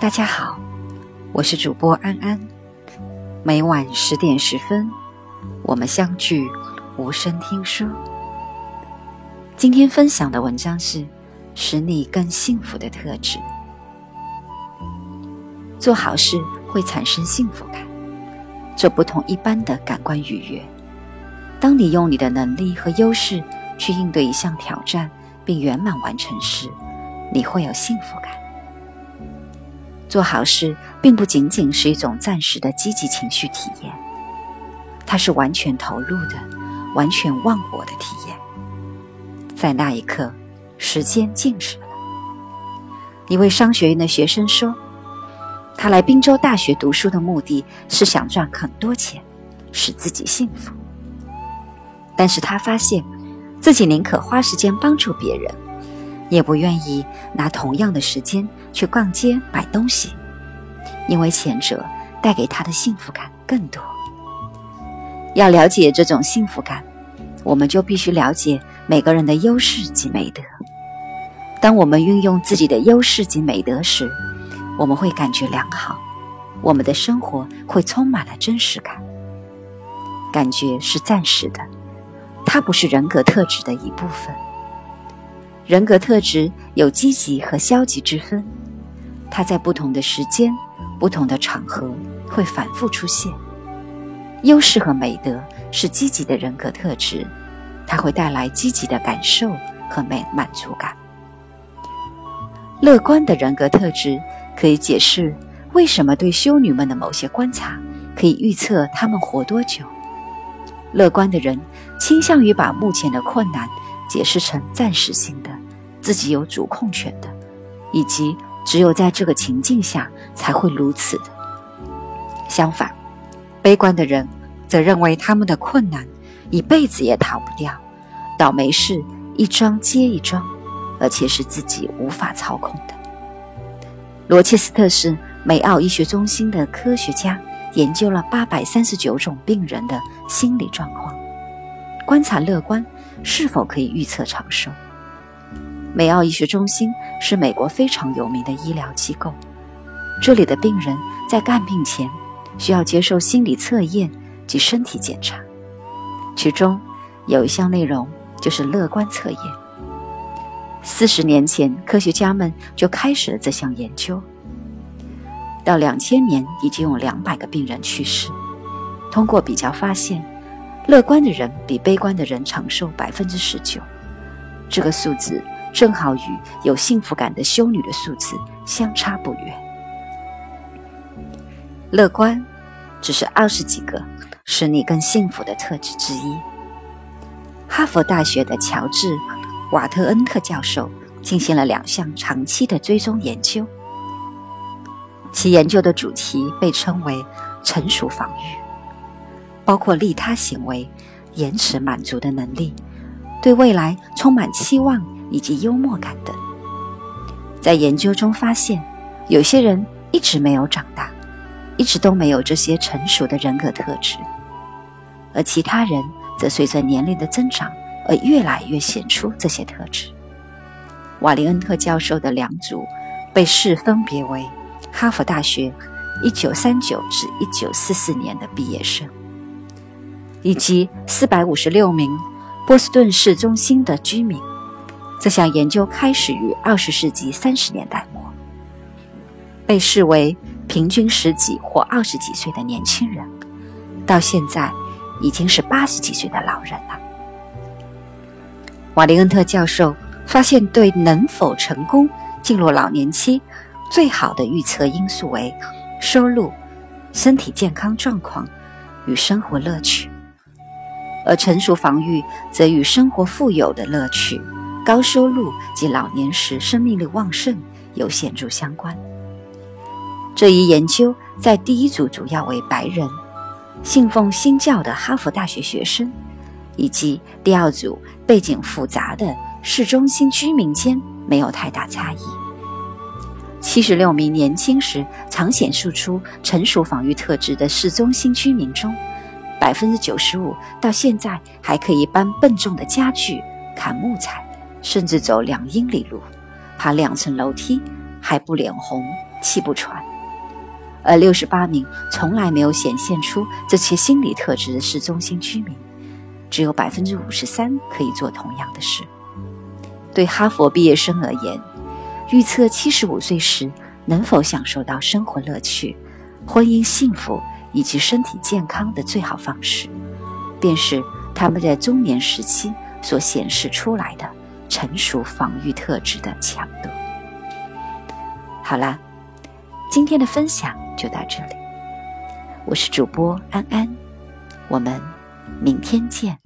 大家好，我是主播安安。每晚十点十分，我们相聚，无声听书。今天分享的文章是使你更幸福的特质。做好事会产生幸福感，这不同一般的感官愉悦。当你用你的能力和优势去应对一项挑战，并圆满完成时，你会有幸福感。做好事并不仅仅是一种暂时的积极情绪体验，它是完全投入的、完全忘我的体验。在那一刻，时间静止了。一位商学院的学生说：“他来滨州大学读书的目的是想赚很多钱，使自己幸福。但是他发现自己宁可花时间帮助别人。”也不愿意拿同样的时间去逛街买东西，因为前者带给他的幸福感更多。要了解这种幸福感，我们就必须了解每个人的优势及美德。当我们运用自己的优势及美德时，我们会感觉良好，我们的生活会充满了真实感。感觉是暂时的，它不是人格特质的一部分。人格特质有积极和消极之分，它在不同的时间、不同的场合会反复出现。优势和美德是积极的人格特质，它会带来积极的感受和满满足感。乐观的人格特质可以解释为什么对修女们的某些观察可以预测她们活多久。乐观的人倾向于把目前的困难。解释成暂时性的，自己有主控权的，以及只有在这个情境下才会如此的。相反，悲观的人则认为他们的困难一辈子也逃不掉，倒霉事一桩接一桩，而且是自己无法操控的。罗切斯特是美奥医学中心的科学家研究了八百三十九种病人的心理状况，观察乐观。是否可以预测长寿？美奥医学中心是美国非常有名的医疗机构。这里的病人在看病前需要接受心理测验及身体检查，其中有一项内容就是乐观测验。四十年前，科学家们就开始了这项研究。到两千年，已经有两百个病人去世。通过比较发现。乐观的人比悲观的人长寿百分之十九，这个数字正好与有幸福感的修女的数字相差不远。乐观只是二十几个使你更幸福的特质之一。哈佛大学的乔治·瓦特恩特教授进行了两项长期的追踪研究，其研究的主题被称为“成熟防御”。包括利他行为、延迟满足的能力、对未来充满期望以及幽默感等。在研究中发现，有些人一直没有长大，一直都没有这些成熟的人格特质，而其他人则随着年龄的增长而越来越显出这些特质。瓦利恩特教授的两组被试分别为哈佛大学1939至1944年的毕业生。以及四百五十六名波士顿市中心的居民。这项研究开始于二十世纪三十年代末，被视为平均十几或二十几岁的年轻人，到现在已经是八十几岁的老人了。瓦利恩特教授发现，对能否成功进入老年期，最好的预测因素为收入、身体健康状况与生活乐趣。而成熟防御则与生活富有的乐趣、高收入及老年时生命力旺盛有显著相关。这一研究在第一组主要为白人、信奉新教的哈佛大学学生，以及第二组背景复杂的市中心居民间没有太大差异。七十六名年轻时常显示出成熟防御特质的市中心居民中。百分之九十五到现在还可以搬笨重的家具砍木材，甚至走两英里路，爬两层楼梯还不脸红气不喘。而六十八名从来没有显现出这些心理特质的市中心居民，只有百分之五十三可以做同样的事。对哈佛毕业生而言，预测七十五岁时能否享受到生活乐趣、婚姻幸福以及身体健康的最好方式，便是他们在中年时期所显示出来的成熟防御特质的强度。好啦，今天的分享就到这里，我是主播安安，我们明天见。